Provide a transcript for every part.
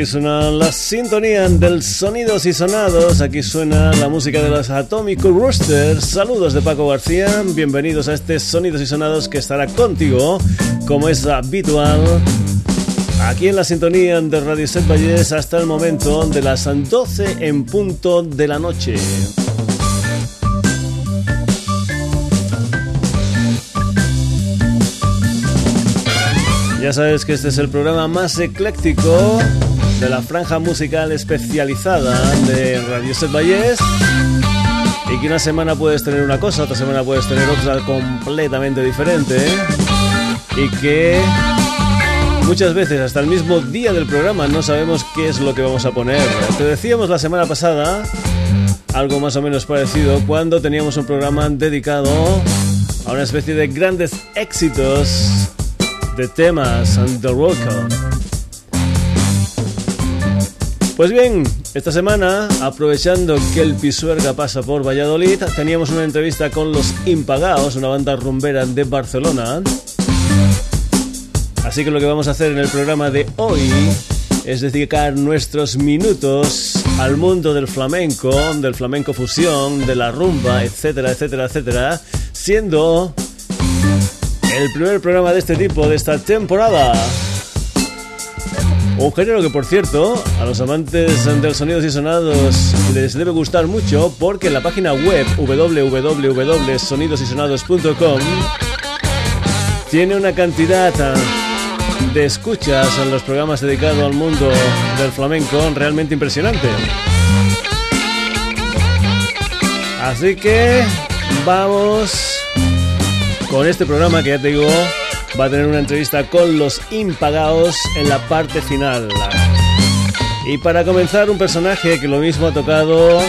Aquí suena la sintonía del Sonidos y Sonados. Aquí suena la música de los Atomic Roosters. Saludos de Paco García. Bienvenidos a este Sonidos y Sonados que estará contigo, como es habitual, aquí en la sintonía de Radio Set Valles hasta el momento de las 12 en punto de la noche. Ya sabes que este es el programa más ecléctico de la franja musical especializada de Radio Set Valles. Y que una semana puedes tener una cosa, otra semana puedes tener otra completamente diferente. Y que muchas veces, hasta el mismo día del programa, no sabemos qué es lo que vamos a poner. Te decíamos la semana pasada algo más o menos parecido cuando teníamos un programa dedicado a una especie de grandes éxitos de temas and the rock. Pues bien, esta semana, aprovechando que el Pisuerga pasa por Valladolid, teníamos una entrevista con los Impagaos, una banda rumbera de Barcelona. Así que lo que vamos a hacer en el programa de hoy es dedicar nuestros minutos al mundo del flamenco, del flamenco fusión, de la rumba, etcétera, etcétera, etcétera, siendo el primer programa de este tipo de esta temporada. Un género que, por cierto, a los amantes del sonidos y sonados les debe gustar mucho porque la página web www.sonidosysonados.com tiene una cantidad de escuchas en los programas dedicados al mundo del flamenco realmente impresionante. Así que vamos con este programa que ya te digo va a tener una entrevista con los impagados en la parte final. Y para comenzar, un personaje que lo mismo ha tocado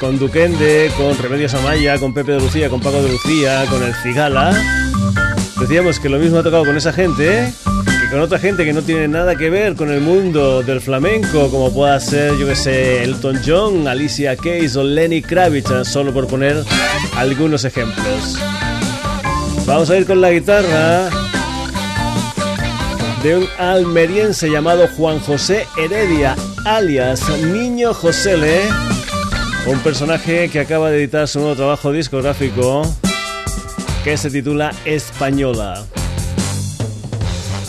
con Duquende, con Remedios Amaya, con Pepe de Lucía, con Paco de Lucía, con el Cigala. Decíamos que lo mismo ha tocado con esa gente que con otra gente que no tiene nada que ver con el mundo del flamenco, como pueda ser, yo que sé, Elton John, Alicia Keys o Lenny Kravitz, solo por poner algunos ejemplos. Vamos a ir con la guitarra de un almeriense llamado Juan José Heredia, alias Niño Josele, un personaje que acaba de editar su nuevo trabajo discográfico que se titula Española.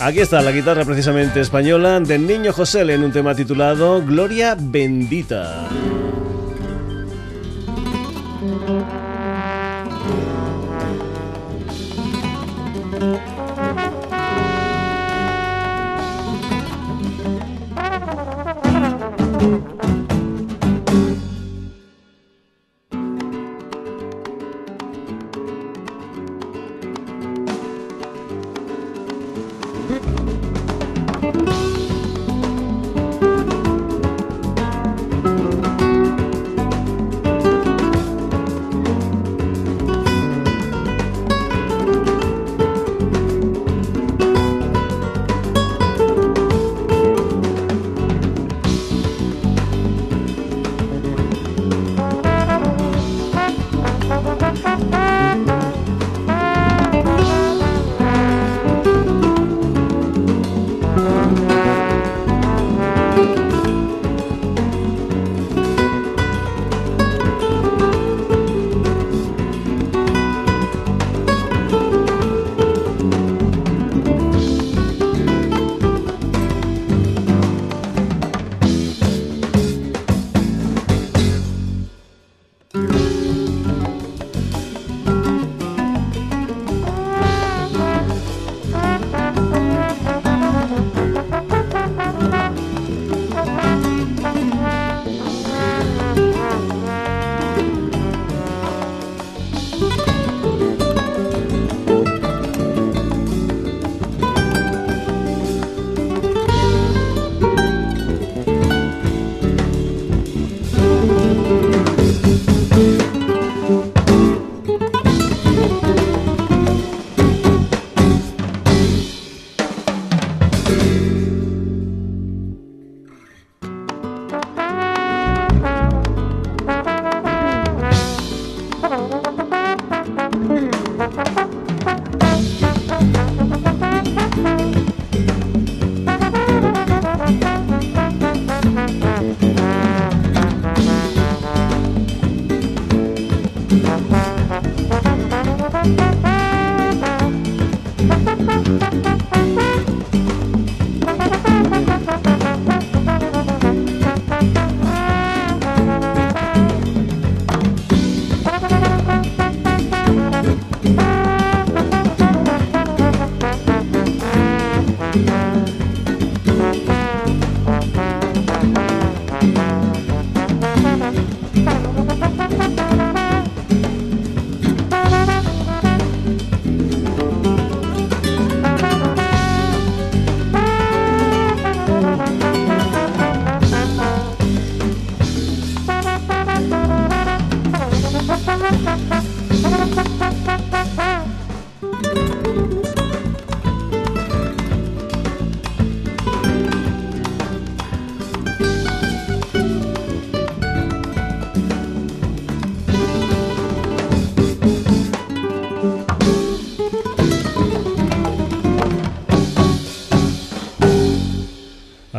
Aquí está la guitarra precisamente española de Niño Josele en un tema titulado Gloria Bendita.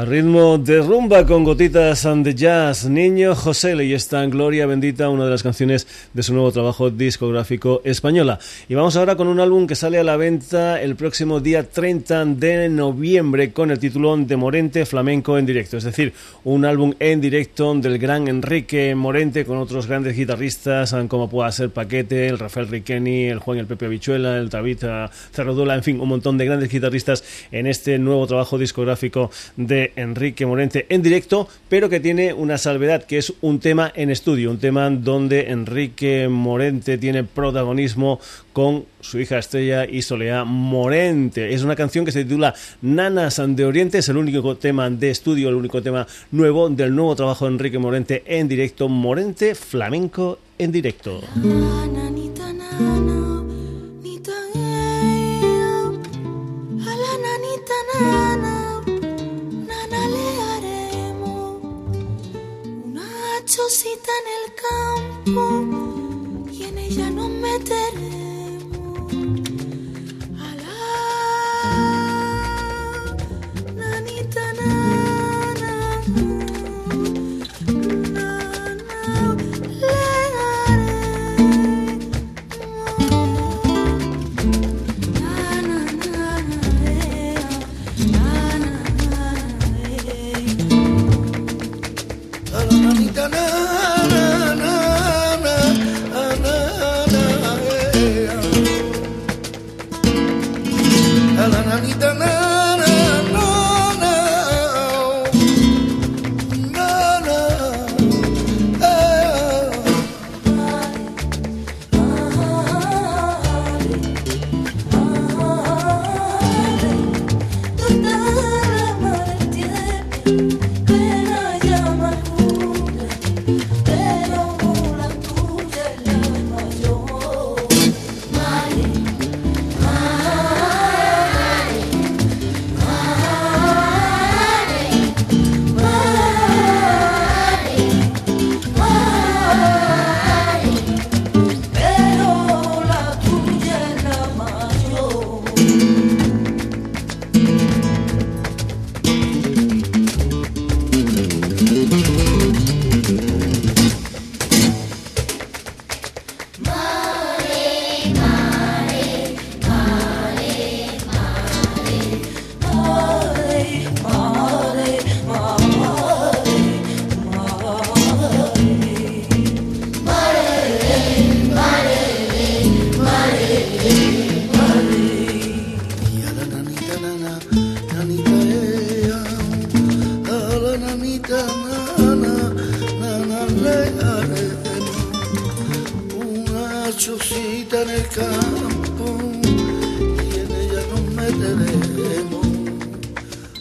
red ritmo rumba con gotitas and the jazz. Niño José y está en Gloria Bendita, una de las canciones de su nuevo trabajo discográfico española. Y vamos ahora con un álbum que sale a la venta el próximo día 30 de noviembre con el título de Morente Flamenco en directo. Es decir, un álbum en directo del gran Enrique Morente con otros grandes guitarristas como pueda ser Paquete, el Rafael Riqueni, el Juan el Pepe Abichuela, el Tabita Cerrodola, en fin, un montón de grandes guitarristas en este nuevo trabajo discográfico de Enrique Morente en directo, pero que tiene una salvedad, que es un tema en estudio, un tema donde Enrique Morente tiene protagonismo con su hija Estrella y Soleá Morente. Es una canción que se titula Nanas de Oriente, es el único tema de estudio, el único tema nuevo del nuevo trabajo de Enrique Morente en directo, Morente Flamenco en directo. Chocita en el campo y en ella nos meteremos.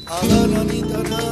Adononito, no.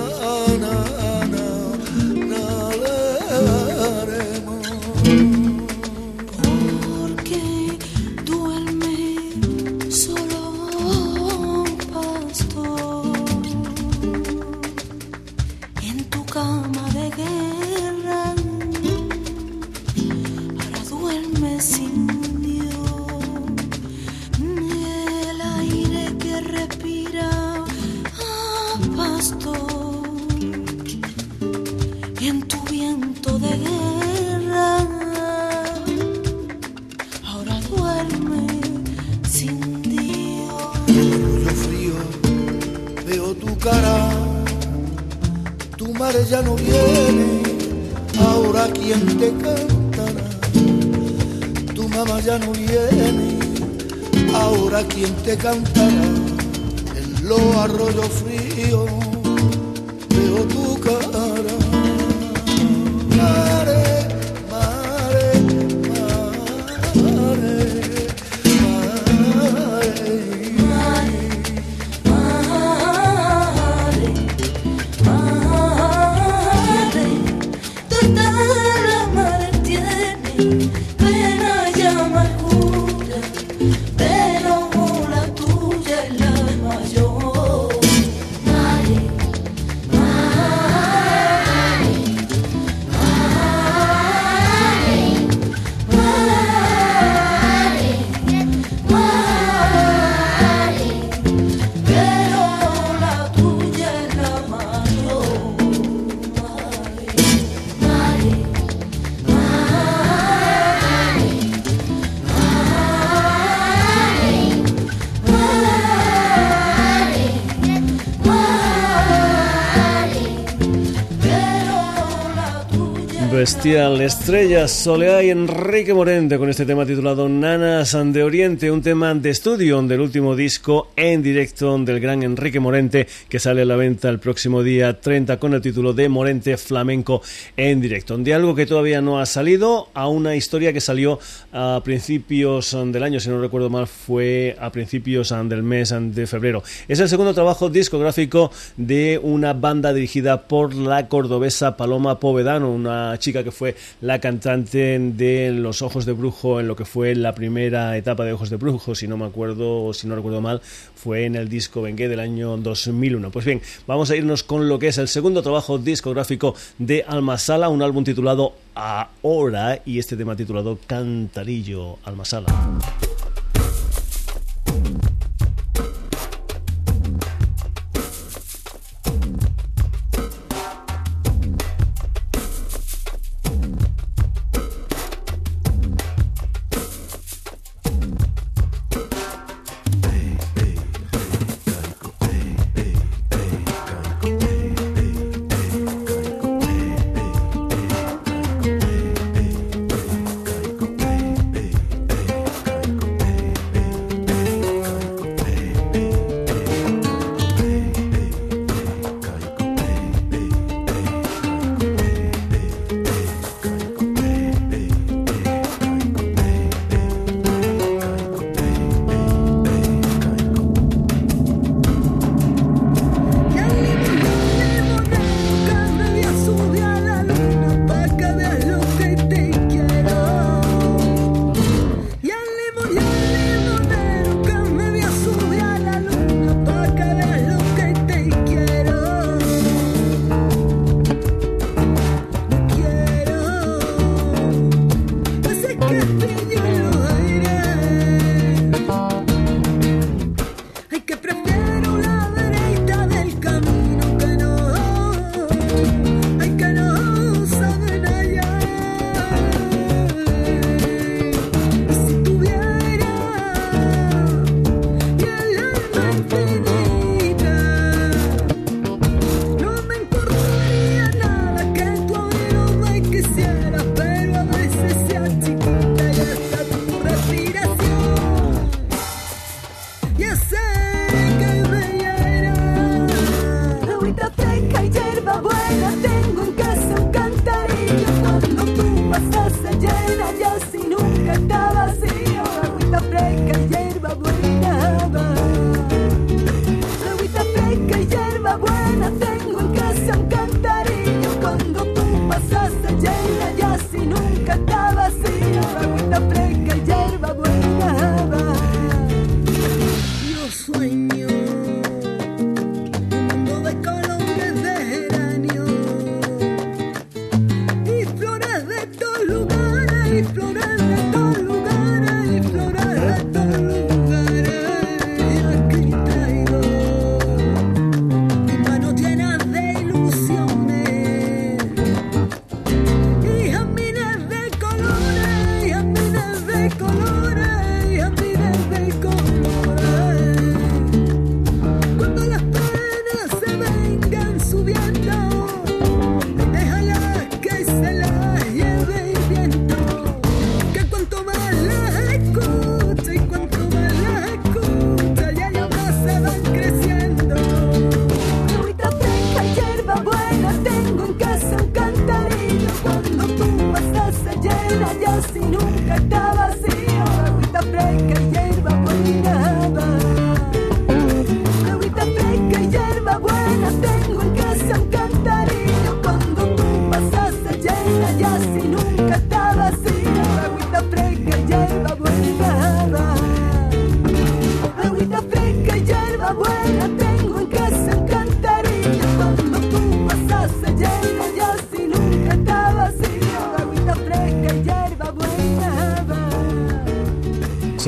Bestial, Estrellas, Soleá y Enrique Morente con este tema titulado Nanas de Oriente, un tema de estudio del último disco en directo del gran Enrique Morente que sale a la venta el próximo día 30 con el título de Morente Flamenco en directo. De algo que todavía no ha salido a una historia que salió a principios del año, si no recuerdo mal, fue a principios del mes de febrero. Es el segundo trabajo discográfico de una banda dirigida por la cordobesa Paloma Povedano, una chica que fue la cantante de Los Ojos de Brujo en lo que fue la primera etapa de Ojos de Brujo, si no me acuerdo si no recuerdo mal, fue en el disco Vengué del año 2001. Pues bien, vamos a irnos con lo que es el segundo trabajo discográfico de Almasala, un álbum titulado Ahora y este tema titulado Cantarillo Almasala.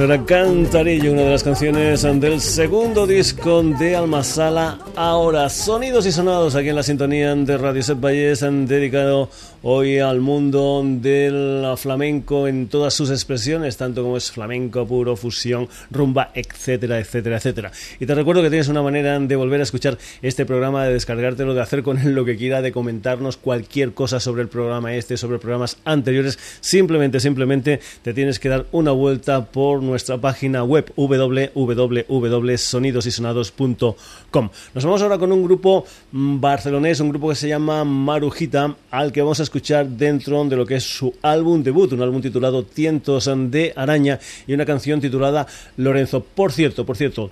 Será Cantarillo, una de las canciones del segundo disco de Almasala. Ahora, sonidos y sonados aquí en la sintonía de Radio Set Valles, han dedicado hoy al mundo del flamenco en todas sus expresiones, tanto como es flamenco puro, fusión, rumba, etcétera, etcétera, etcétera. Y te recuerdo que tienes una manera de volver a escuchar este programa, de descargártelo, de hacer con él lo que quiera, de comentarnos cualquier cosa sobre el programa este, sobre programas anteriores. Simplemente, simplemente te tienes que dar una vuelta por nuestra página web www.sonidosysonados.com. Nos vamos ahora con un grupo mm, barcelonés, un grupo que se llama Marujita, al que vamos a escuchar dentro de lo que es su álbum debut, un álbum titulado Tientos de Araña y una canción titulada Lorenzo. Por cierto, por cierto,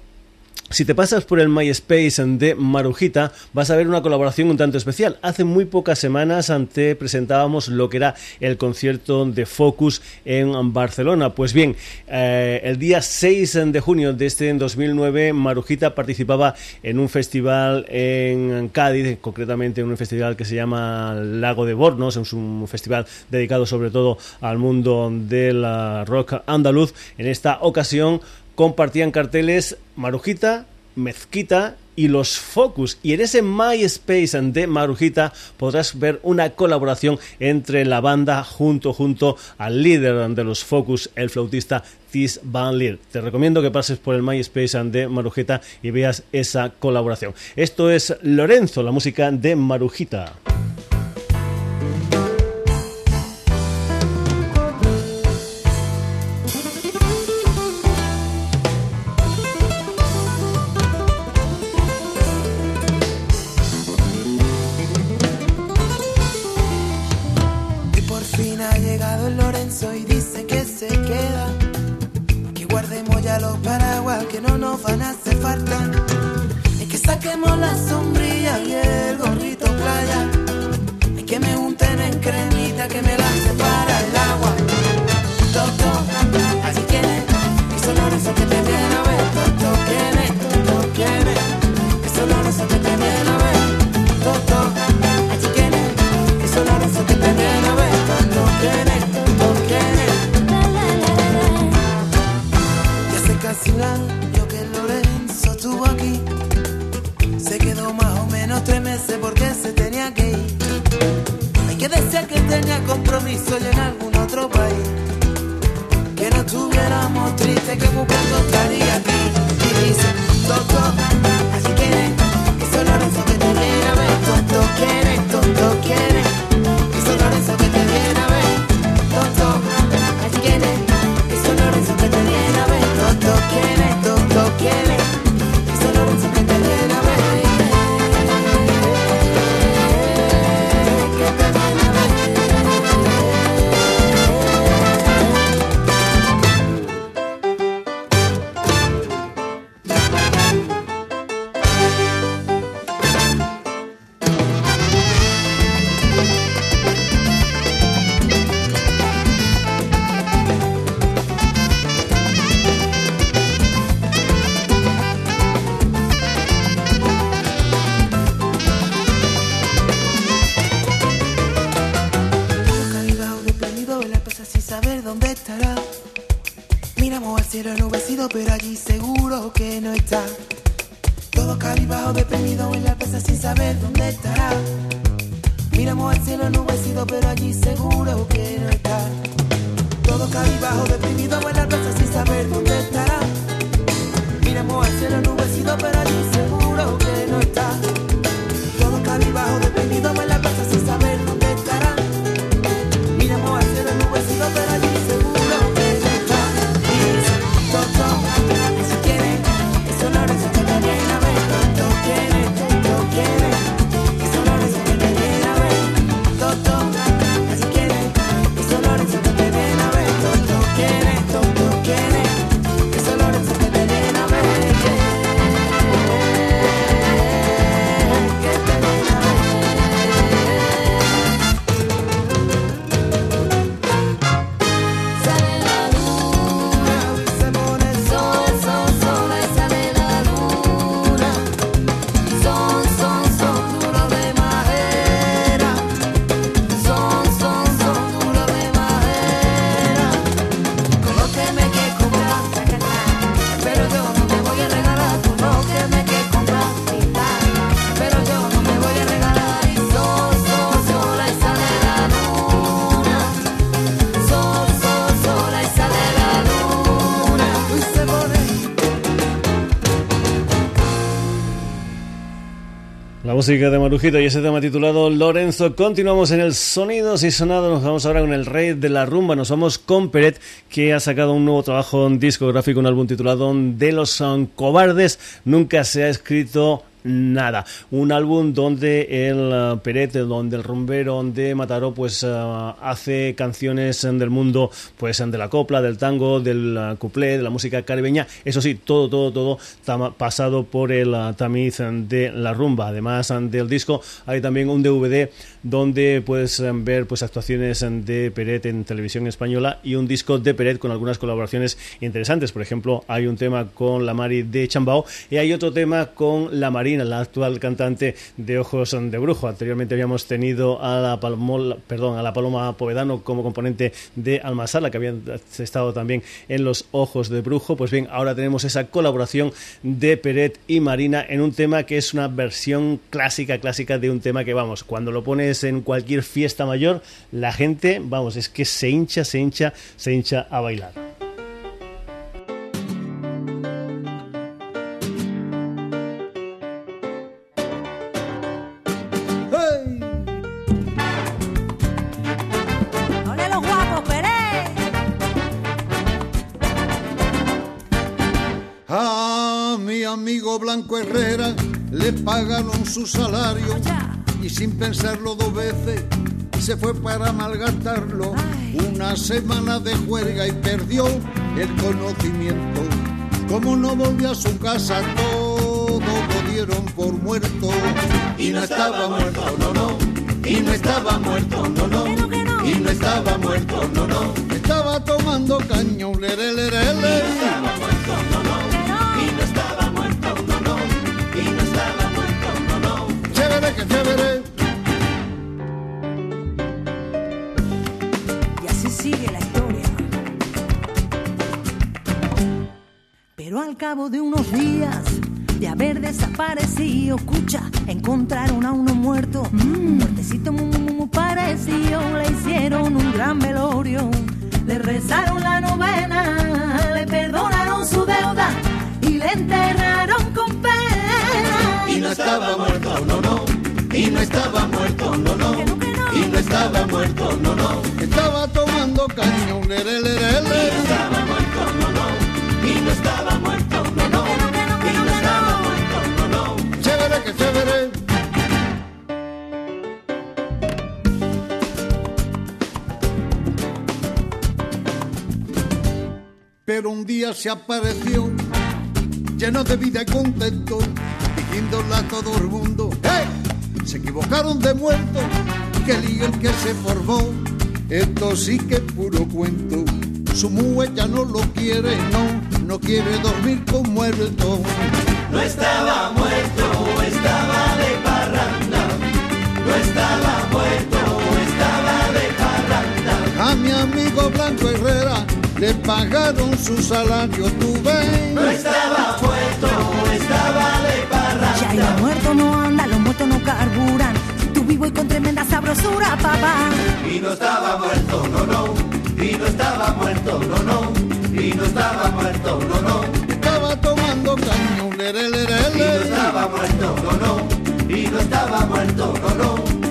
si te pasas por el MySpace de Marujita, vas a ver una colaboración un tanto especial. Hace muy pocas semanas ante presentábamos lo que era el concierto de Focus en Barcelona. Pues bien, eh, el día 6 de junio de este 2009, Marujita participaba en un festival en Cádiz, concretamente en un festival que se llama Lago de Bornos, es un festival dedicado sobre todo al mundo del rock andaluz. En esta ocasión, compartían carteles Marujita, Mezquita y los Focus. Y en ese MySpace de Marujita podrás ver una colaboración entre la banda junto junto al líder de los Focus, el flautista Tis Van Leer. Te recomiendo que pases por el MySpace de Marujita y veas esa colaboración. Esto es Lorenzo, la música de Marujita. Música de Marujito y ese tema titulado Lorenzo. Continuamos en el Sonidos y Sonados. Nos vamos ahora con el rey de la rumba. Nos vamos con Peret, que ha sacado un nuevo trabajo discográfico, un álbum titulado De los Cobardes. Nunca se ha escrito nada. Un álbum donde el uh, Perete, donde el rumbero de Mataró, pues uh, hace canciones del mundo, pues de la copla, del tango, del cuplé, de la música caribeña. Eso sí, todo, todo, todo pasado por el tamiz de la rumba. Además del disco, hay también un DVD donde puedes um, ver pues actuaciones de Peret en televisión española y un disco de Peret con algunas colaboraciones interesantes. Por ejemplo, hay un tema con la Mari de Chambao y hay otro tema con la Mari la actual cantante de Ojos de Brujo. Anteriormente habíamos tenido a la, perdón, a la Paloma Povedano como componente de Almasala, que había estado también en Los Ojos de Brujo. Pues bien, ahora tenemos esa colaboración de Peret y Marina en un tema que es una versión clásica, clásica de un tema que, vamos, cuando lo pones en cualquier fiesta mayor, la gente, vamos, es que se hincha, se hincha, se hincha a bailar. Blanco Herrera le pagaron su salario y sin pensarlo dos veces se fue para malgastarlo. Una semana de juerga y perdió el conocimiento. Como no volvió a su casa, todo lo dieron por muerto. Y no estaba muerto, no, no. Y no estaba muerto, cabo de unos días de haber desaparecido, escucha, encontraron a uno muerto, mm. muertecito muy, muy, parecido, le hicieron un gran velorio, le rezaron la novena, le perdonaron su deuda y le enterraron con pena. Y no estaba muerto, no, no y no estaba muerto, no, no. Y no estaba muerto, no, no. Estaba tomando caño, Un día se apareció, lleno de vida y contento, diciéndole a todo el mundo, ¡Hey! se equivocaron de muerto, que lío el que se formó, esto sí que es puro cuento. Su mujer ya no lo quiere, no, no quiere dormir con muerto. No estaba muerto, estaba de parranda. No estaba muerto, estaba de parranda. A mi amigo Blanco Herrera le pagaron su salario, tú ves. No estaba muerto, estaba de parranda. Ya el muerto no anda, los muertos no carburan. Tú vivo y con tremenda sabrosura, papá. Y no estaba muerto, no, no. Y no estaba muerto, no, no. Y no estaba muerto, no, no. Estaba tomando caño, le, le, le, Y no estaba muerto, no, no. Y no estaba muerto, no, no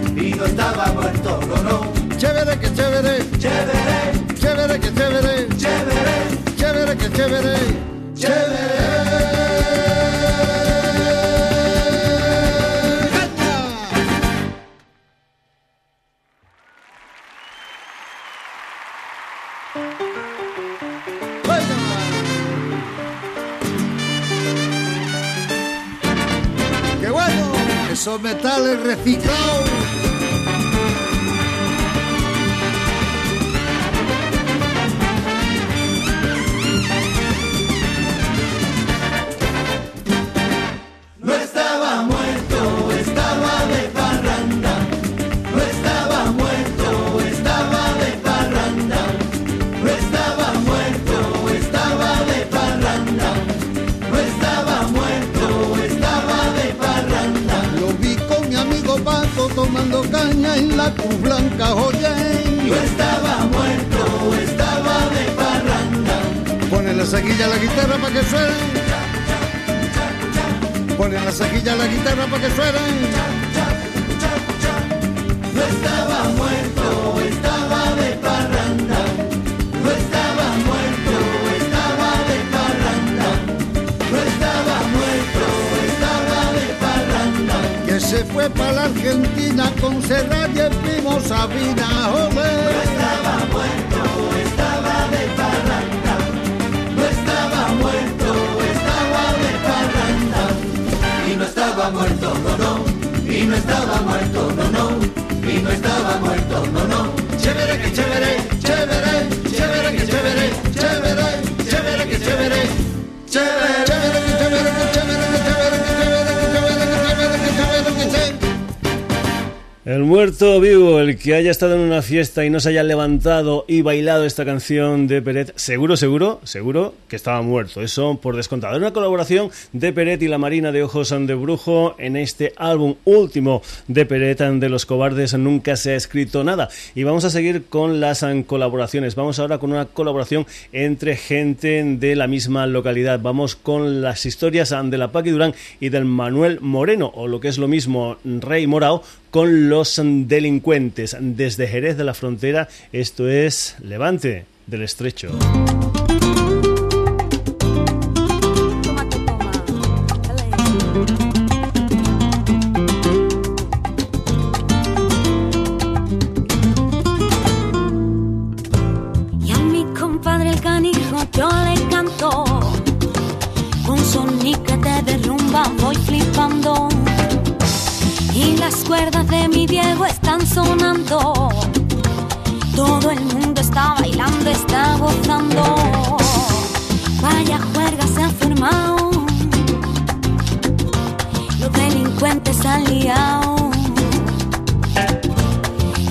El muerto vivo, el que haya estado en una fiesta y no se haya levantado y bailado esta canción de Peret, seguro, seguro, seguro que estaba muerto. Eso por descontado. Es una colaboración de Peret y la Marina de Ojos de Brujo en este álbum último de Peret de Los Cobardes. Nunca se ha escrito nada. Y vamos a seguir con las colaboraciones. Vamos ahora con una colaboración entre gente de la misma localidad. Vamos con las historias de la Paqui Durán y del Manuel Moreno, o lo que es lo mismo, Rey Morao, con los delincuentes desde Jerez de la Frontera. Esto es Levante del Estrecho.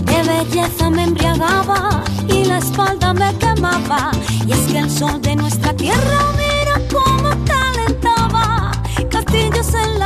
De belleza me embriagaba y la espalda me quemaba. Y es que el sol de nuestra tierra, mira cómo calentaba. Castillos en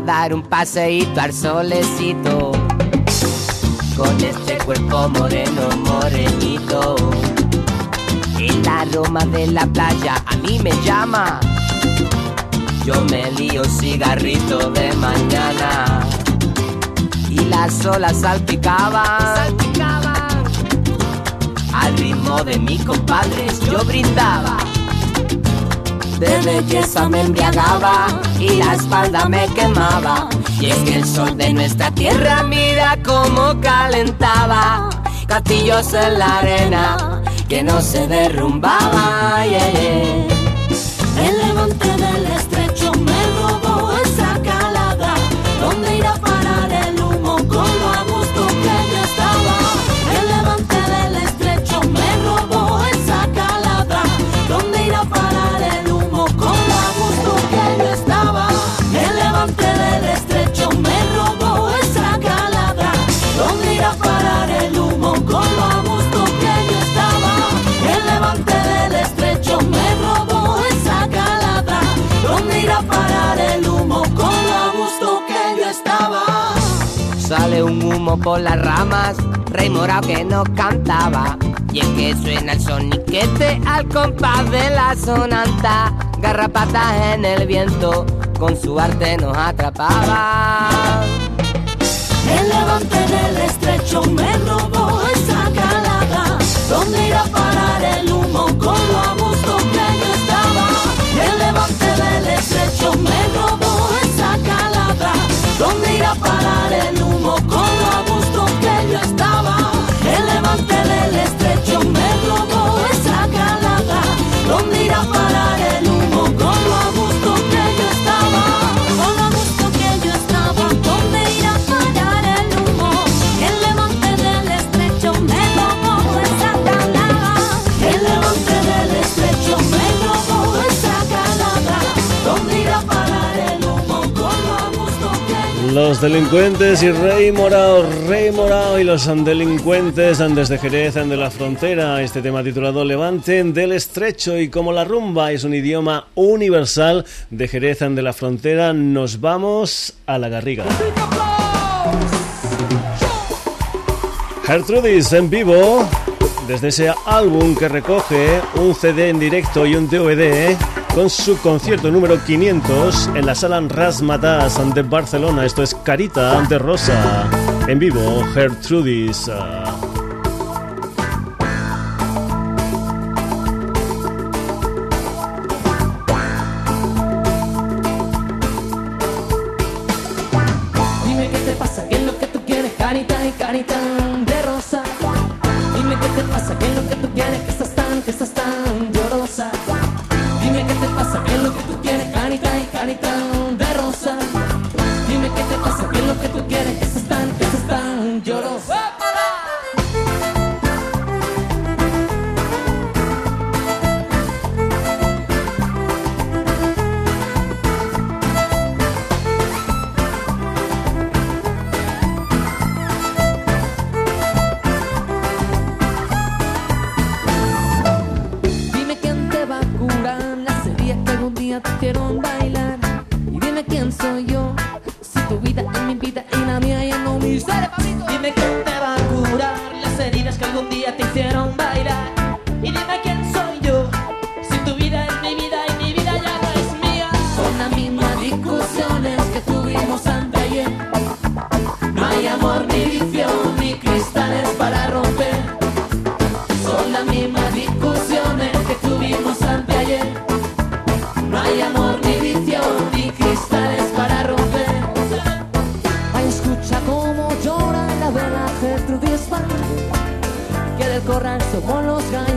dar un paseíto al solecito. Con este cuerpo moreno, morenito. El aroma de la playa a mí me llama. Yo me lío cigarrito de mañana. Y las olas salpicaban. Al ritmo de mis compadres yo brindaba de belleza me embriagaba y la espalda me quemaba. Y es que el sol de nuestra tierra mira cómo calentaba. Castillos en la arena que no se derrumbaba. Sale un humo por las ramas, rey morao que no cantaba. Y es que suena el soniquete al compás de la sonanta. Garrapatas en el viento, con su arte nos atrapaba. El levante del estrecho me robó esa calada. ¿Dónde irá a parar el humo con ¿Dónde irá a parar el humo con lo a gusto que yo estaba? El levante del estrecho Los delincuentes y Rey Morao, Rey Morao y los delincuentes desde Jerez de la frontera. Este tema titulado Levante del Estrecho y como la rumba es un idioma universal de Jerez de la frontera, nos vamos a la garriga. Gertrudis en vivo desde ese álbum que recoge un CD en directo y un DVD con su concierto número 500 en la sala Rasmatas de Barcelona. Esto es Carita de Rosa. En vivo, Gertrudis.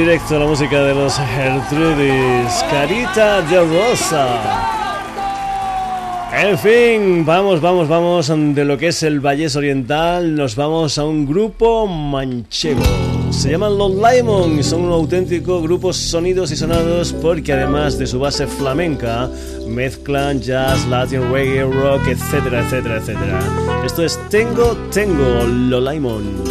directo la música de los Gertrudis, Carita de Rosa. En fin, vamos, vamos, vamos de lo que es el Vallés Oriental, nos vamos a un grupo manchego. Se llaman Los Limon y son un auténtico grupo sonidos y sonados porque además de su base flamenca, mezclan jazz, latin, reggae, rock, etcétera, etcétera, etcétera. Esto es Tengo, Tengo, Los Limon.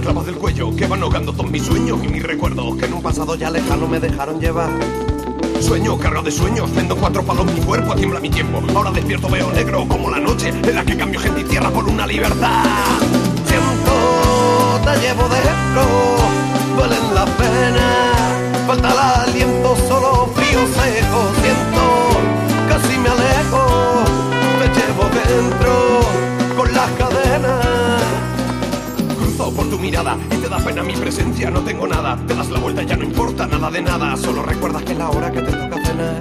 Clavas del cuello que van ahogando todos mis sueños y mis recuerdos que en un pasado ya lejano me dejaron llevar. Sueño cargado de sueños, vendo cuatro palos mi cuerpo, tiembla mi tiempo. Ahora despierto, veo negro como la noche en la que cambio gente y tierra por una libertad. Siento, te llevo dentro, duelen las penas, falta el aliento, solo frío seco. Siento, casi me alejo, te llevo dentro y te da pena mi presencia. No tengo nada, te das la vuelta, ya no importa nada de nada. Solo recuerdas que es la hora que te toca cenar.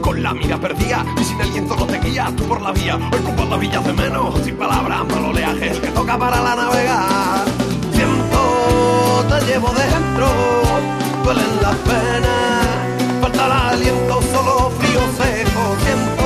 Con la mira perdida y sin aliento no te guía tú por la vía. Ocupas la villa de menos, sin palabras, mal oleaje, que toca para la navegar. Siento, te llevo dentro, duelen las penas, falta el aliento, solo frío seco. Siento,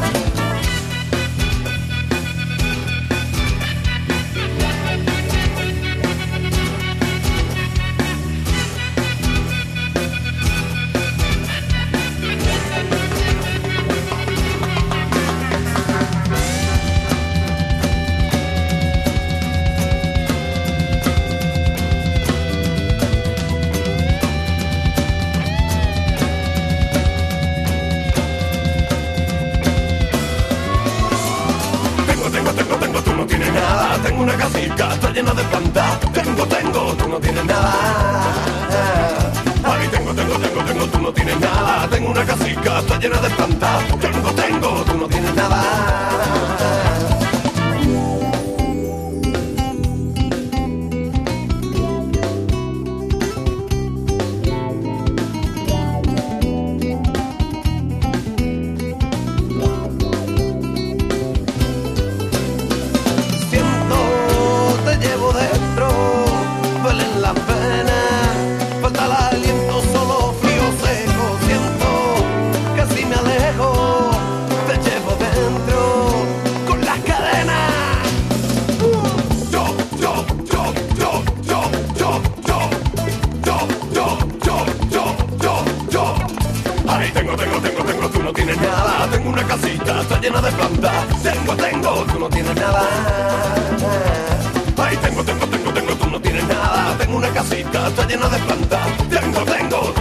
Ay, tengo, tengo, tengo, tengo, tú no tienes nada. Tengo una casita, está llena de plantas. Tengo, tengo, tú no tienes nada. llena de plantas. Tengo, tengo, tú no tienes nada. Ay, tengo, tengo, tengo, tengo, tú no tienes nada. Tengo una casita, está llena de plantas. Tengo, tengo,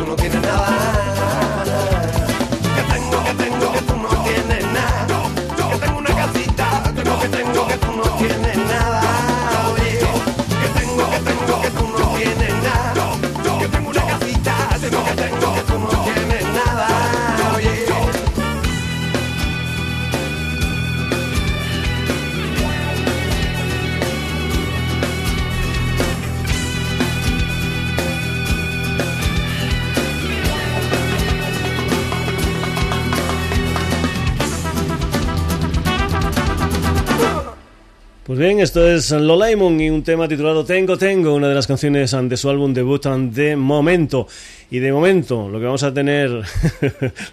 bien, esto es Lolaimon y un tema titulado Tengo Tengo, una de las canciones de su álbum debut de momento. Y de momento, lo que vamos a tener,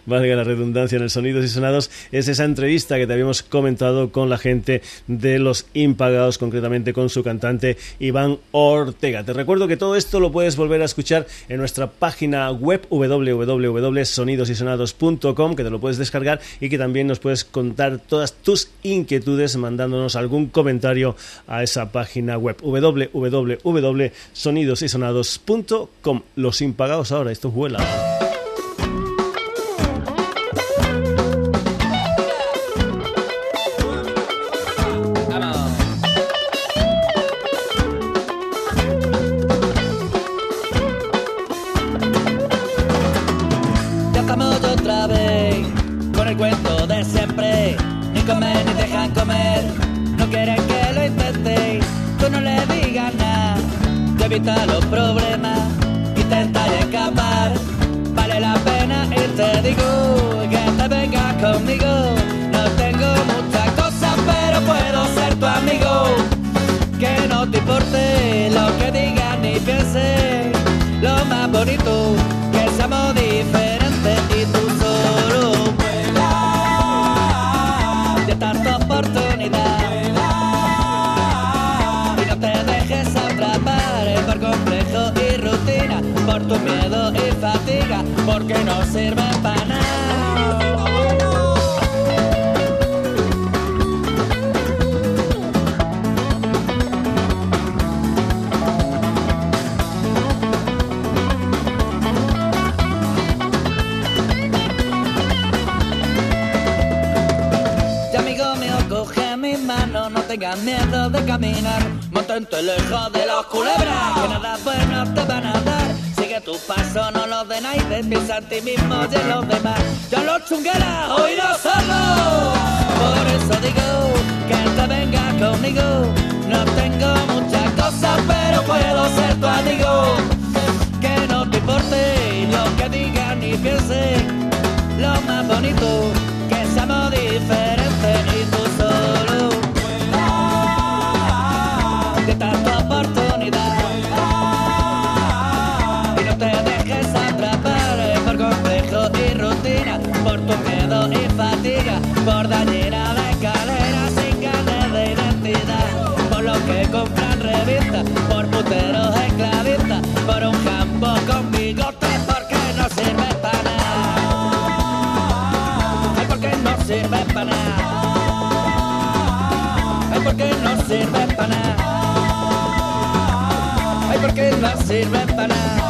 valga la redundancia en el Sonidos y Sonados, es esa entrevista que te habíamos comentado con la gente de Los Impagados, concretamente con su cantante Iván Ortega. Te recuerdo que todo esto lo puedes volver a escuchar en nuestra página web www.sonidosysonados.com, que te lo puedes descargar y que también nos puedes contar todas tus inquietudes mandándonos algún comentario a esa página web www.sonidosysonados.com. Los Impagados ahora esto vuela. Los de nadie, piensa en ti mismo y en los demás. Ya los chungueras, hoy no somos. Por eso digo que te venga conmigo. No tengo muchas cosas, pero puedo ser tu amigo. Que no te importe lo que digan ni piensen. Lo más bonito, que seamos diferentes por dañera de escalera sin carnet de identidad, por lo que compran revistas, por puteros esclavistas, por un campo con bigote porque no sirve para nada. Ay, porque no sirve para nada. Ay, porque no sirve para nada. Ay, porque no sirve para nada.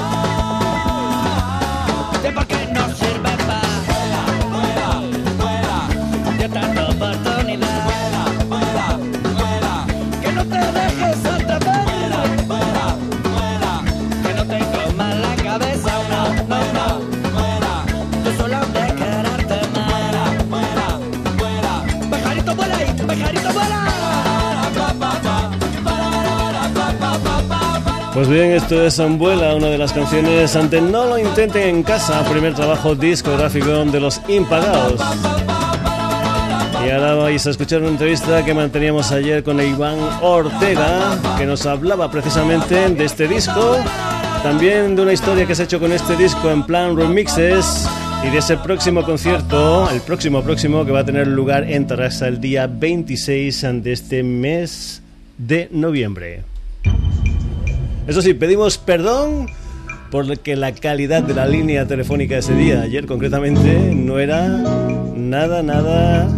Pues bien, esto es Ambuela, una de las canciones ante No lo intenten en casa, primer trabajo discográfico de los impagados. Y ahora vais a escuchar una entrevista que manteníamos ayer con Iván Ortega, que nos hablaba precisamente de este disco, también de una historia que se ha hecho con este disco en plan remixes y de ese próximo concierto, el próximo próximo que va a tener lugar en Tarrasa el día 26 de este mes de noviembre. Eso sí, pedimos perdón porque la calidad de la línea telefónica ese día, ayer concretamente, no era nada, nada...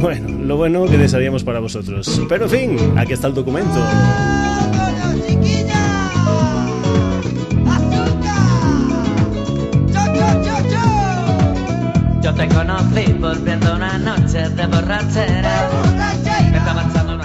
Bueno, lo bueno que desearíamos para vosotros. Pero en fin, aquí está el documento. Yo te conocí volviendo una noche de borrachera. Me estaba echando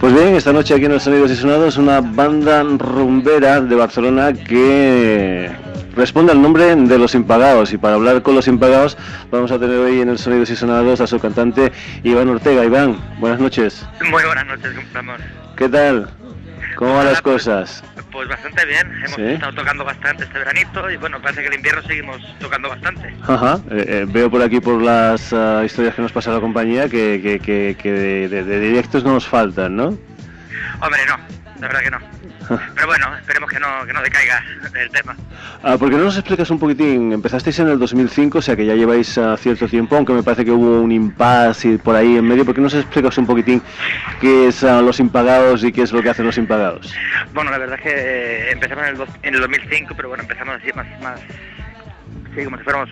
Pues bien, esta noche aquí en los Sonidos y Sonados, una banda rumbera de Barcelona que responde al nombre de Los Impagados. Y para hablar con Los Impagados, vamos a tener hoy en el Sonidos y Sonados a su cantante Iván Ortega. Iván, buenas noches. Muy buenas noches, amor. ¿Qué tal? ¿Cómo van las pues- cosas? Pues bastante bien. Hemos ¿Sí? estado tocando bastante este veranito y bueno, parece que el invierno seguimos tocando bastante. Ajá, eh, eh, veo por aquí por las ah, historias que nos pasa la compañía que, que, que, que de, de- de directos no nos faltan, ¿no? Hombre, no, la verdad que no. Pero bueno, esperemos que no, que no decaiga el tema. Ah, ¿Por qué no nos explicas un poquitín? Empezasteis en el 2005, o sea que ya lleváis ah, cierto tiempo, aunque me parece que hubo un impasse y por ahí en medio. ¿Por qué no nos explicas un poquitín qué es ah, los impagados y qué es lo que hacen los impagados? Bueno, la verdad es que eh, empezamos en el, dos- en el 2005, pero bueno, empezamos así más, más, sí, como si fuéramos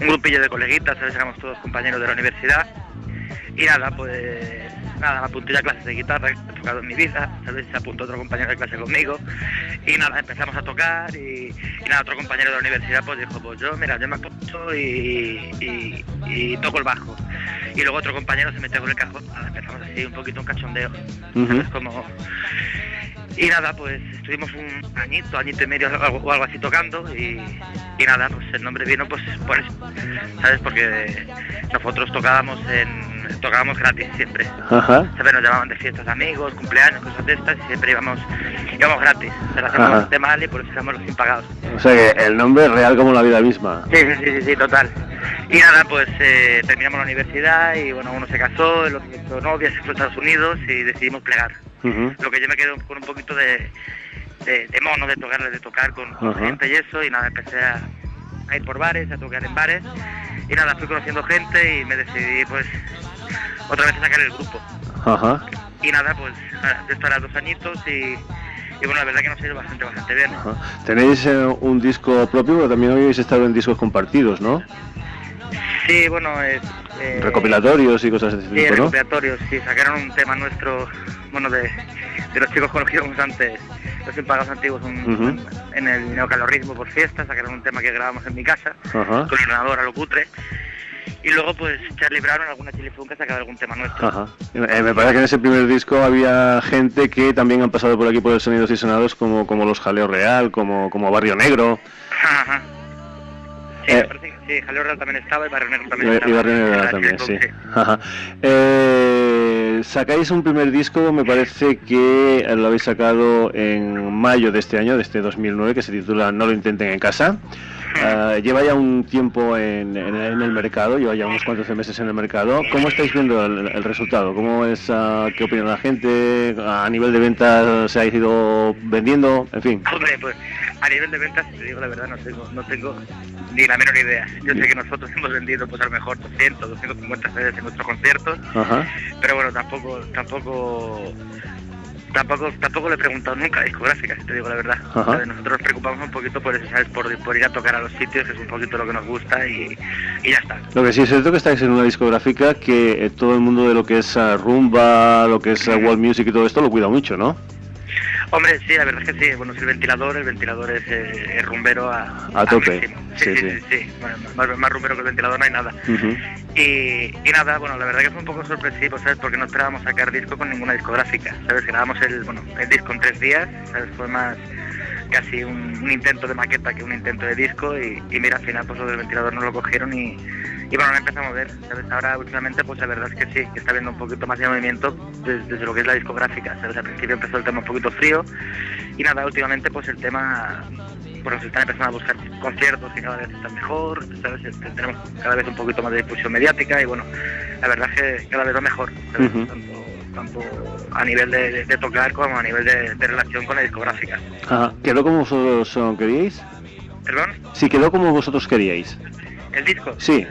un grupillo de coleguitas, ¿sabes? Éramos todos compañeros de la universidad. Y nada, pues nada, apunté ya a clases de guitarra, que he tocado en mi vida, ¿sabes? Se apuntó otro compañero de clase conmigo. Y nada, empezamos a tocar y, y nada, otro compañero de la universidad pues dijo, pues yo, mira, yo me apunto y, y, y toco el bajo. Y luego otro compañero se metió con el cajón, nada, empezamos así un poquito un cachondeo. ¿sabes? Como... Y nada, pues estuvimos un añito, añito y medio o algo, así tocando y, y nada, pues el nombre vino pues por eso, ¿sabes? Porque nosotros tocábamos en tocábamos gratis siempre. Ajá. ¿Sabes? Nos llamaban de fiestas de amigos, cumpleaños, cosas de estas y siempre íbamos, íbamos gratis. Se lo hacíamos bastante mal y por eso éramos los impagados. O sea que el nombre es real como la vida misma. Sí, sí, sí, sí, sí, total. Y nada, pues eh, terminamos la universidad y bueno, uno se casó, el otro hizo novia, se fue a Estados Unidos y decidimos plegar. Lo que yo me quedo con un poquito de, de, de mono, de tocar, de tocar con, gente y eso, y nada, empecé a, a ir por bares, a tocar en bares, y nada, fui conociendo gente y me decidí pues otra vez a sacar el grupo. Ajá. Y nada, pues de estar a dos añitos y, y bueno, la verdad que nos ha ido bastante, bastante bien. Ajá. Tenéis eh, un disco propio, pero también habéis estado en discos compartidos, ¿no? Sí, bueno, es... eh, Recopilatorios y cosas de ese Sí, tipo, ¿no? recopilatorios, sí, sacaron un tema nuestro, bueno, de, de los chicos con los que íbamos antes, los impagados antiguos, un- en el neocalorismo por fiesta, sacaron un tema que grabamos en mi casa, Ajá. con el ordenador a lo cutre, y luego pues Charlie Brown en alguna chilifunca sacaba algún tema nuestro. Ajá. Eh, me parece que en ese primer disco había gente que también han pasado por aquí por el Sonidos y Sonados, como, como Los Jaleo Real, como, como Barrio Negro. Ajá. Sí, Eh, me parece que sí, Jaleo también estaba y Barrio también estaba. y Barrio también, sí. Eh, sacáis un primer disco, me parece que lo habéis sacado en mayo de este año, de este 2009, que se titula No lo intenten en casa. Ah, lleva ya un tiempo en, en- en el mercado, lleva ya unos cuantos meses en el mercado. ¿Cómo estáis viendo el, el resultado? ¿Cómo es, ah, qué opina la gente? ¿A nivel de ventas se ha ido vendiendo? En fin. Hombre, pues a nivel de ventas, te digo la verdad, no tengo, no tengo ni la menor idea. Yo sé que nosotros hemos vendido pues a lo mejor 200, 250 CDs en nuestros conciertos, Ajá. pero bueno, tampoco, tampoco, tampoco, tampoco le he preguntado nunca a discográficas, si te digo la verdad. ¿Sabes? Nosotros nos preocupamos un poquito por eso, ¿sabes? Por, por ir a tocar a los sitios, es un poquito lo que nos gusta y, y ya está. Lo que sí es cierto que estáis en una discográfica que eh, todo el mundo de lo que es ah, rumba, lo que es ah, world music y todo esto lo cuida mucho, ¿no? Hombre, sí, la verdad es que sí. Bueno, es el ventilador, el ventilador es, eh, rumbero a, A tope. Sí, Sí, sí, sí. Bueno, Más, más rumbero que el ventilador no hay nada. Y, y nada, bueno, la verdad que fue un poco sorpresivo, ¿sabes? Porque no esperábamos sacar disco con ninguna discográfica, ¿sabes? Grabamos el, bueno, el disco en tres días, ¿sabes? Fue más casi un, un intento de maqueta que un intento de disco y, y mira, al final pues lo del ventilador no lo cogieron y, y bueno, lo empezamos a ver, ¿sabes? Ahora últimamente pues la verdad es que sí, que está habiendo un poquito más de movimiento desde, desde lo que es la discográfica, ¿sabes? Al principio empezó el tema un poquito frío y nada, últimamente pues el tema pues nos están empezando a buscar conciertos que cada vez están mejor, ¿sabes? Este, Tenemos cada vez un poquito más de difusión mediática y bueno, la verdad es que cada vez va mejor, ¿sabes? Ujú. tanto, tanto a nivel de, de- de tocar como a nivel de, de relación con la discográfica. Ajá. ¿Quedó como vosotros eh, queríais? ¿Perdón? Sí, quedó como vosotros queríais. ¿El disco? Sí.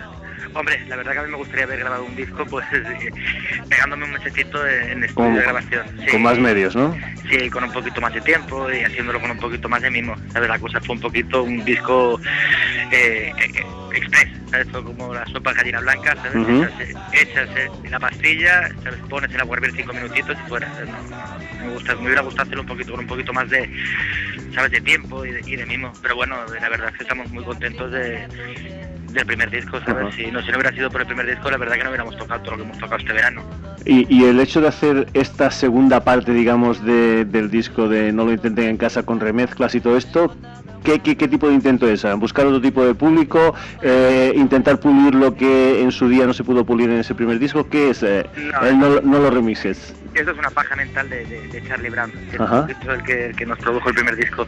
Hombre, la verdad que a mí me gustaría haber grabado un disco pues eh, pegándome un mesecito en estudio Con, de grabación. Sí. con más medios, ¿no? Sí, con un poquito más de tiempo y haciéndolo con un poquito más de mimo. ¿Sabes? La cosa fue un poquito un disco eh, eh, express, ¿sabes? Fue como la sopa gallina blanca, ¿sabes? Echas, eh, echas, eh, la pastilla, ¿sabes? Pones en agua a hervir cinco minutitos y fuera. me, gusta, me hubiera gustado hacerlo un poquito con un poquito más de, ¿sabes? De tiempo y de, y de mimo. Pero bueno, la verdad es que estamos muy contentos de del primer disco, ¿sabes? Ajá. Si no, si no hubiera sido por el primer disco, la verdad que no hubiéramos tocado todo lo que hemos tocado este verano. Y, y el hecho de hacer esta segunda parte, digamos, de- del disco de No lo intenten en casa con remezclas y todo esto, ¿qué, qué, qué tipo de intento es? ¿Buscar otro tipo de público? Eh, ¿Intentar pulir lo que en su día no se pudo pulir en ese primer disco? ¿Qué es? Eh, No. el no, no lo remixes. Esto es una paja mental de, de- de Charlie Brown, que es el que, el que nos produjo el primer disco.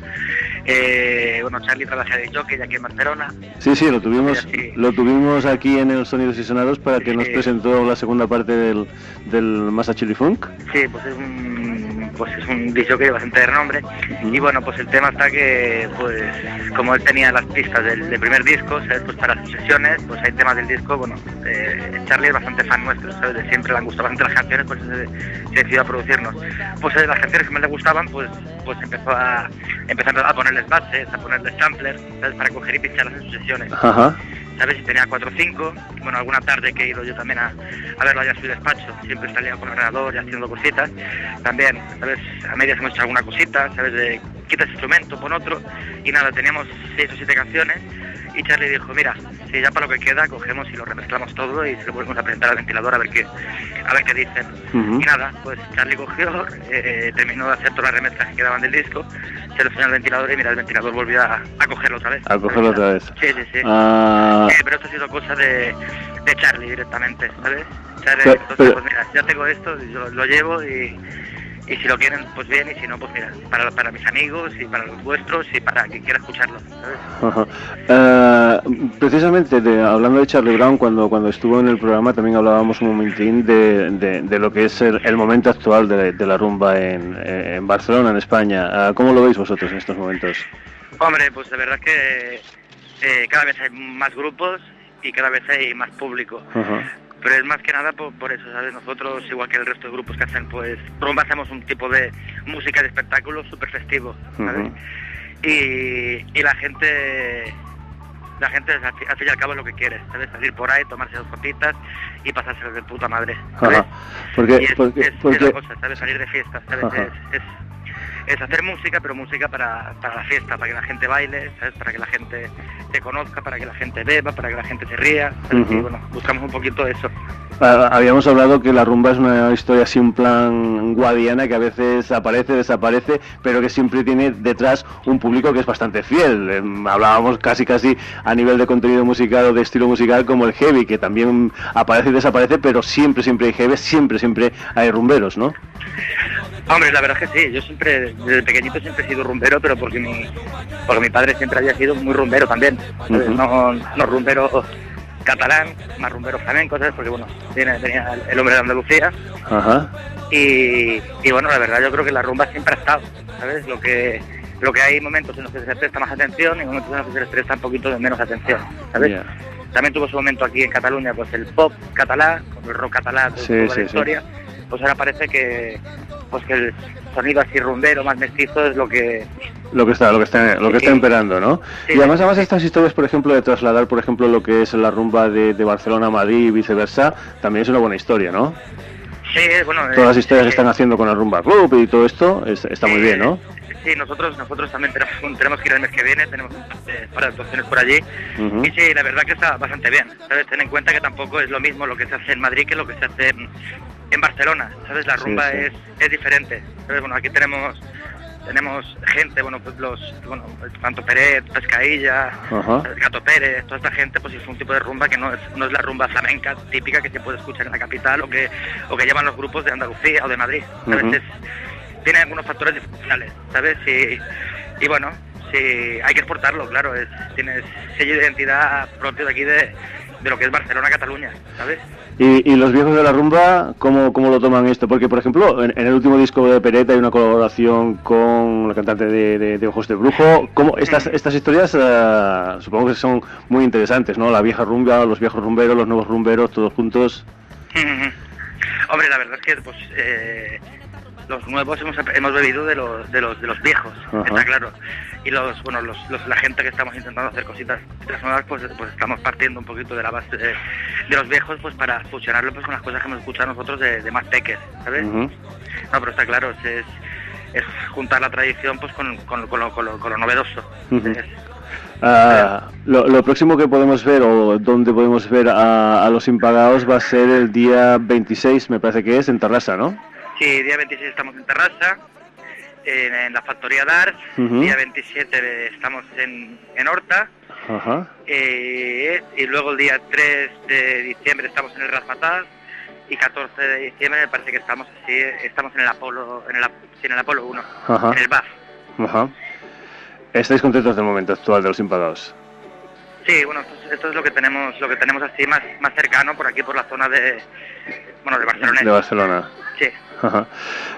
Eh, bueno, Charlie trabaja de jockey aquí en Barcelona. Sí, sí, lo tuvimos, Sí. lo tuvimos aquí en el Sonidos y Sonados para que nos presentó la segunda parte del, del Massa Chili Funk. Sí, pues es un, pues es un disc jockey bastante de renombre. Y bueno, pues el tema está que, pues, como él tenía las pistas del, del primer disco, ¿sabes? Pues para sus sesiones, pues hay temas del disco, bueno, eh, Charlie es bastante fan nuestro, ¿sabes? De siempre le han gustado bastante las canciones, pues se, se decidió a producirnos. Pues eh, las canciones que más le gustaban, pues, pues empezó a, empezó a ponerles bases, a ponerles samplers. Para coger y pincharlas en sus sesiones. ¿Sabes? Y tenía cuatro o cinco. Bueno, alguna tarde que he ido yo también a, a verlo allá a su despacho, siempre salía con el ordenador y haciendo cositas. También, ¿sabes? A medias hemos hecho alguna cosita, ¿sabes? De quita ese instrumento, pon otro. Y nada, teníamos seis o siete canciones. Y Charlie dijo, mira, si ya para lo que queda cogemos y lo remezclamos todo y se lo volvemos a presentar al ventilador a ver qué, a ver qué dicen. Y nada, pues Charlie cogió, eh, terminó de hacer todas las remezclas que quedaban del disco, se lo enseñó al ventilador y mira, el ventilador volvió a, a cogerlo otra vez. A cogerlo otra vez. Sí, sí, sí. Ah, Eh, pero esto ha sido cosa de, de Charlie directamente, ¿sabes? Charlie, Pero- entonces, pero- pues mira, ya tengo esto, yo lo llevo y, y si lo quieren, pues bien, y si no, pues mira, para, para mis amigos y para los vuestros y para quien quiera escucharlo, ¿sabes? Ajá. Eh, precisamente de- hablando de Charlie Brown, cuando, cuando estuvo en el programa también hablábamos un momentín de, de- de lo que es el, el momento actual de, de la rumba en, en Barcelona, en España. Ah, ¿Cómo lo veis vosotros en estos momentos? Hombre, pues de verdad que eh, cada vez hay más grupos y cada vez hay más público. Pero es más que nada por, por eso, ¿sabes? Nosotros, igual que el resto de grupos que hacen, pues, rumba hacemos un tipo de música de espectáculo súper festivo, ¿sabes? Y, y la gente la gente al fi- al fin y al cabo es lo que quiere, ¿sabes? Salir por ahí, tomarse dos copitas y pasárselo de puta madre, ¿sabes? Ajá. Porque, Y es, porque, es- porque- la cosa, ¿sabes? Salir de fiesta, ¿sabes? Es, es, hacer música, pero música para, para la fiesta, para que la gente baile, ¿sabes? Para que la gente te conozca, para que la gente beba, para que la gente se ría, ¿sabes? Ujú. Y bueno, buscamos un poquito eso. Ah, habíamos hablado que la rumba es una historia así un plan guadiana que a veces aparece, desaparece, pero que siempre tiene detrás un público que es bastante fiel. Em, hablábamos casi casi a nivel de contenido musical o de estilo musical como el heavy, que también aparece y desaparece, pero siempre, siempre hay heavy, siempre, siempre hay rumberos, ¿no? Hombre, la verdad es que sí, yo siempre, desde pequeñito siempre he sido rumbero, pero porque mi, porque mi padre siempre había sido muy rumbero también, no, no rumbero catalán, más rumbero flamenco, ¿sabes? Porque bueno, tenía el- hombre de Andalucía Ajá. y, y bueno, la verdad yo creo que la rumba siempre ha estado, ¿sabes? Lo que lo que hay momentos en los que se presta más atención y momentos en los que se les presta un poquito de menos atención, ¿sabes? También tuvo su momento aquí en Cataluña, pues el pop catalán, con el rock catalán, Sí, toda sí, la sí. historia. Pues ahora parece que pues que el sonido así rumbero, más mestizo, es lo que... Lo que está, lo que está, lo que está Sí. imperando, ¿no? Sí. Y además, además estas historias, por ejemplo, de trasladar, por ejemplo, lo que es la rumba de, de Barcelona a Madrid y viceversa, también es una buena historia, ¿no? Sí, bueno... Todas las eh, historias que eh, están haciendo con el Rumba Club y todo esto es- está muy bien, ¿no? Sí, nosotros nosotros también tenemos, tenemos que ir el mes que viene, tenemos eh, para actuaciones por allí. Y sí, la verdad que está bastante bien. ¿Sabes? Ten en cuenta que tampoco es lo mismo lo que se hace en Madrid que lo que se hace en, Barcelona. ¿Sabes? La rumba sí. Es, es diferente. ¿Sabes? Bueno, aquí tenemos tenemos gente, bueno, pues los, bueno, tanto Pérez, Pescailla, Ajá. Gato Pérez, toda esta gente, pues es un tipo de rumba que no es, no es la rumba flamenca típica que se puede escuchar en la capital o que, o que llevan los grupos de Andalucía o de Madrid. ¿sabes? Ujú. Es- tiene algunos factores diferenciales, ¿sabes? Y, y bueno, sí, hay que exportarlo, claro, es, tienes sello de identidad propio de aquí de, de lo que es Barcelona, Cataluña, ¿sabes? Y, y los viejos de la rumba, ¿cómo, cómo lo toman esto? Porque, por ejemplo, en, en el último disco de Pereta hay una colaboración con la cantante de, de- de Ojos de Brujo. ¿Cómo, estas, estas historias eh, supongo que son muy interesantes, ¿no? La vieja rumba, los viejos rumberos, los nuevos rumberos, todos juntos. Hombre, la verdad es que pues eh, los nuevos hemos, hemos bebido de los, de los de los viejos, Ajá. está claro. Y los bueno los, los- la gente que estamos intentando hacer cositas, cositas nuevas, pues, pues estamos partiendo un poquito de la base de, de los viejos, pues para fusionarlo pues con las cosas que hemos escuchado nosotros de, de más peques, ¿sabes? No, pero está claro, es, es, es juntar la tradición pues con, con, con lo, con, lo, con lo novedoso. Es- Ah, lo, lo próximo que podemos ver o donde podemos ver a, a los impagados va a ser el día 26, me parece que es, en Tarrasa, ¿no? Sí, día 26 estamos en Terrassa, en, en la factoría DAR, Ujú. día 27 estamos en, en Horta, eh, y luego el día 3 de diciembre estamos en el Rasmatar, y 14 de diciembre me parece que estamos así, estamos en el Apolo, en el, Ap- sí, en el Apolo 1, Ajá. en el BAF. Ajá. ¿Estáis contentos del momento actual de los impagados? Sí, bueno, esto, es- esto es lo que tenemos, lo que tenemos así más, más cercano por aquí, por la zona de, bueno, de Barcelona. De Barcelona. Sí.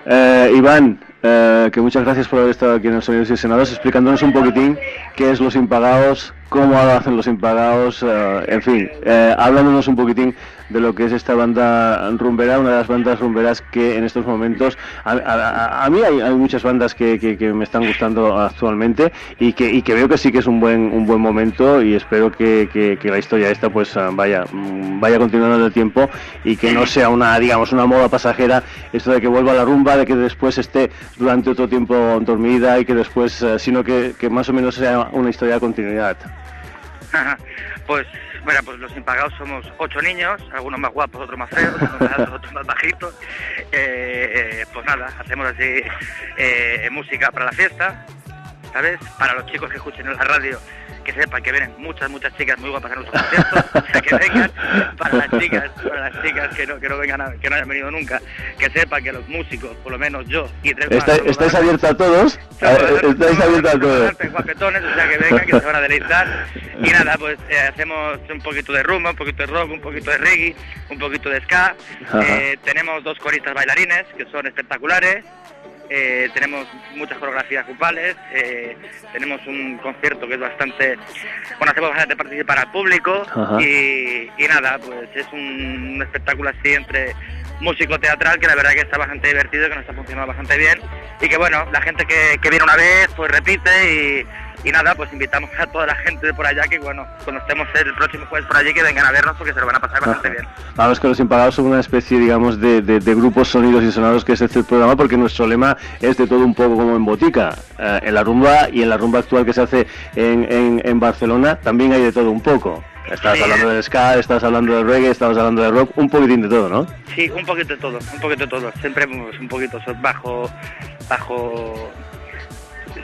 Eh, Iván, eh, que muchas gracias por haber estado aquí en los Sonidos y Senados explicándonos un poquitín qué es los impagados, cómo hacen los impagados, eh, en fin, eh, hablándonos un poquitín de lo que es esta banda rumbera, una de las bandas rumberas que en estos momentos, a, a- mí hay, hay muchas bandas que, me están gustando actualmente y que, y que veo que sí que es un buen un buen momento y espero que, que- la historia esta pues vaya vaya continuando en el tiempo y que no sea una digamos una moda pasajera esto de que vuelva la rumba, de que después esté durante otro tiempo dormida y que después, eh, sino que, que más o menos sea una historia de continuidad. pues Bueno, pues los impagados somos ocho niños, algunos más guapos, otros más feos, otros más bajitos. Eh, pues nada, hacemos así eh, música para la fiesta, ¿sabes? Para los chicos que escuchen en la radio, que sepan que vienen muchas, muchas chicas muy guapas a nuestros conciertos, o sea, que vengan. Para las chicas, para las chicas que no, que no vengan, a- que no hayan venido nunca, que sepan que los músicos, por lo menos yo y tres más, ¿Estáis, abiertos a todos? bastante- ¿Estáis abiertos a todos? guapetones, o sea que vengan, que se van a deleitar. Y nada, pues eh, hacemos un poquito de rumba, un poquito de rock, un poquito de reggae, un poquito de ska. Eh, tenemos dos coristas bailarines que son espectaculares. Eh, tenemos muchas coreografías grupales, eh, tenemos un concierto que es bastante, bueno, hacemos bastante participar al público y, y nada, pues es un, un espectáculo así entre músico teatral que la verdad que está bastante divertido, que nos está funcionando bastante bien y que bueno, la gente que, que viene una vez pues repite y, y nada, pues invitamos a toda la gente de por allá que bueno, cuando estemos el próximo jueves por allí que vengan a vernos porque se lo van a pasar bastante bien. Vamos que los impagados son una especie, digamos, de, de- de grupos sonidos y sonados que es este programa, porque nuestro lema es de todo un poco como en botica. Eh, en la rumba y en la rumba actual que se hace en, en- en Barcelona también hay de todo un poco. Estabas Sí. hablando del ska, estabas hablando del reggae, estabas hablando del rock, un poquitín de todo, ¿no? Sí, un poquito de todo, un poquito de todo. Siempre pues, un poquito bajo, bajo.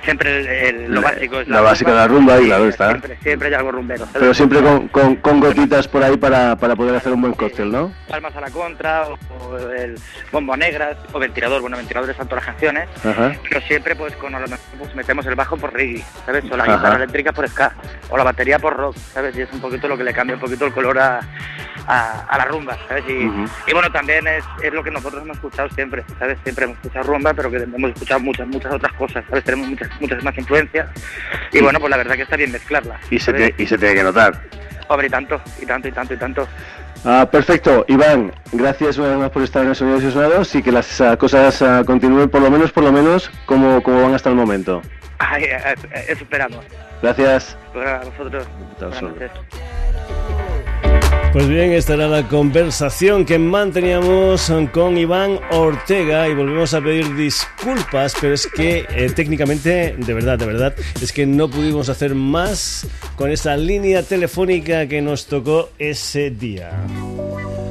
Siempre el- el- lo La- básico es la básica de la rumba, y claro, está. Siempre, siempre hay algo rumbero. ¿sabes? Pero siempre con, con- con gotitas por ahí para, para poder hacer un buen cóctel, ¿no? Palmas a la contra, o, o el bombo negras, o ventilador. Bueno, ventiladores están todas las canciones. Ajá. Pero siempre, pues, con pues, metemos el bajo por reggae, ¿sabes? O la Ajá. guitarra eléctrica por ska, o la batería por rock, ¿sabes? Y es un poquito lo que le cambia un poquito el color a, a, a la rumba, ¿sabes? Y bueno, también es, es lo que nosotros hemos escuchado siempre, ¿sabes? Siempre hemos escuchado rumba, pero que hemos escuchado muchas, muchas otras cosas, ¿sabes? Tenemos muchas, muchas más influencias. Y bueno, pues la verdad que está bien mezclarla. Y se, te- y se tiene que notar. Hombre, y tanto, y tanto, y tanto, y tanto. Ah, perfecto, Iván, gracias una vez más por estar en los Sonidos y Sonados y que las ah, cosas ah, continúen por lo menos, por lo menos, como, como van hasta el momento. Ay, eh, eh, eso esperamos. Gracias. Pues a vosotros. Buenas noches. Pues bien, esta era la conversación que manteníamos con Iván Ortega y volvemos a pedir disculpas, pero es que eh, técnicamente, de verdad, de verdad, es que no pudimos hacer más con esa línea telefónica que nos tocó ese día.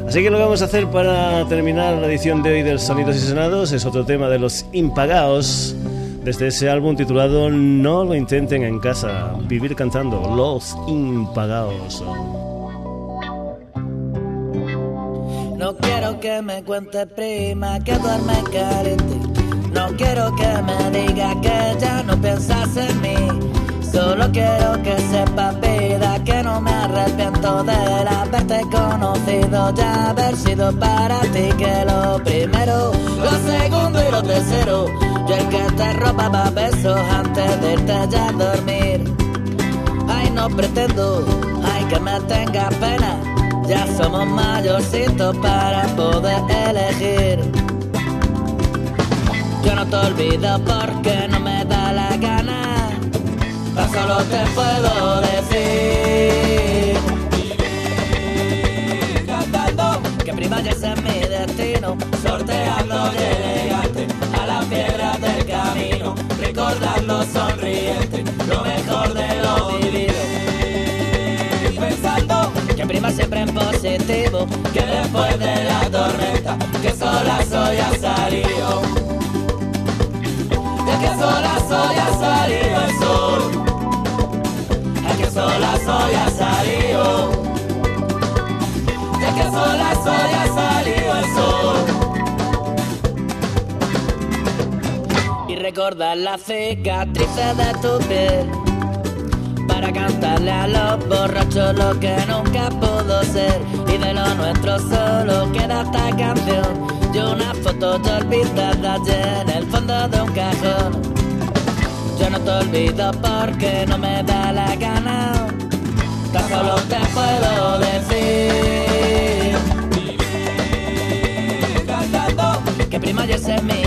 Así que lo que vamos a hacer para terminar la edición de hoy del Sonidos y Sonados es otro tema de los impagados desde ese álbum titulado No lo intenten en casa, vivir cantando Los Impagados. No quiero que me cuente prima que duerme caliente. No quiero que me diga que ya no piensas en mí. Solo quiero que sepas vida que no me arrepiento de haberte conocido, ya haber sido para ti que lo primero, lo segundo y lo tercero. Yo el que te robaba besos antes de irte ya a dormir. Ay, no pretendo, ay, que me tenga pena. Ya somos mayorcitos para poder elegir. Yo no te olvido porque no me da la gana. Tan solo te puedo decir. Cantando que prima ya ese es mi destino. Sorteando y elegante a la piedra del camino. Recordando sonriente lo mejor de lo vivido prima siempre en positivo, que después de la tormenta, que sola soy ha salido. Que sola soy ha salido el sol. Que sola soy ha salido. Que sola soy ha salido el sol. Y recordar las cicatrices de tu piel para cantarle a los borrachos lo que nunca pudo ser. Y de lo nuestro solo queda esta canción. Y una foto ya olvidada allí en el fondo de un cajón. Yo no te olvido porque no me da la gana. Tan solo te puedo decir. Cantando que prima y ese es mi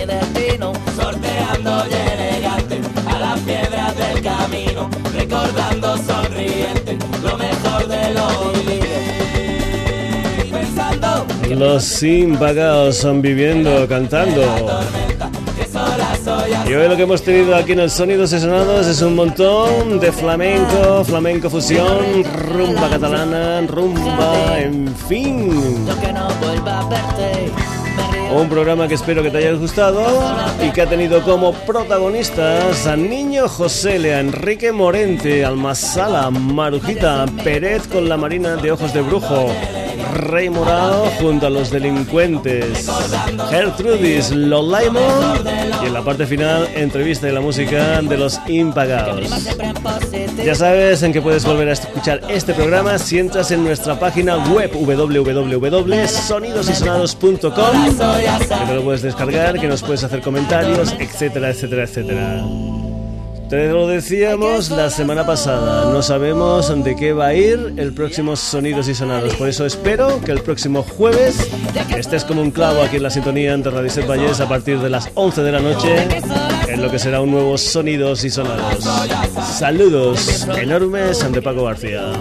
Recordando sonriente lo mejor de lo vivido. Pensando Los impagados son viviendo, cantando. que Y hoy lo que hemos tenido aquí en el Sonidos y Sonados es un montón de flamenco, flamenco fusión, rumba catalana, rumba, en fin. Un programa que espero que te haya gustado y que ha tenido como protagonistas a Niño José, a Enrique Morente, Almasala, Marujita, Pérez con la Marina de Ojos de Brujo, Rey Morado junto a los delincuentes, Gertrudis Lolaimon y en la parte final entrevista y la música de los impagados. Ya sabes en que puedes volver a escuchar este programa si entras en nuestra página web www.sonidosysonados.com que te lo puedes descargar, que nos puedes hacer comentarios, etcétera, etcétera, etcétera. Te lo decíamos la semana pasada, no sabemos de qué va a ir el próximo Sonidos y Sonados, por eso espero que el próximo jueves estés como un clavo aquí en la sintonía de Radio Set Valles a partir de las 11 de la noche en lo que será un nuevo Sonidos y Sonados. Saludos enormes ante Paco García.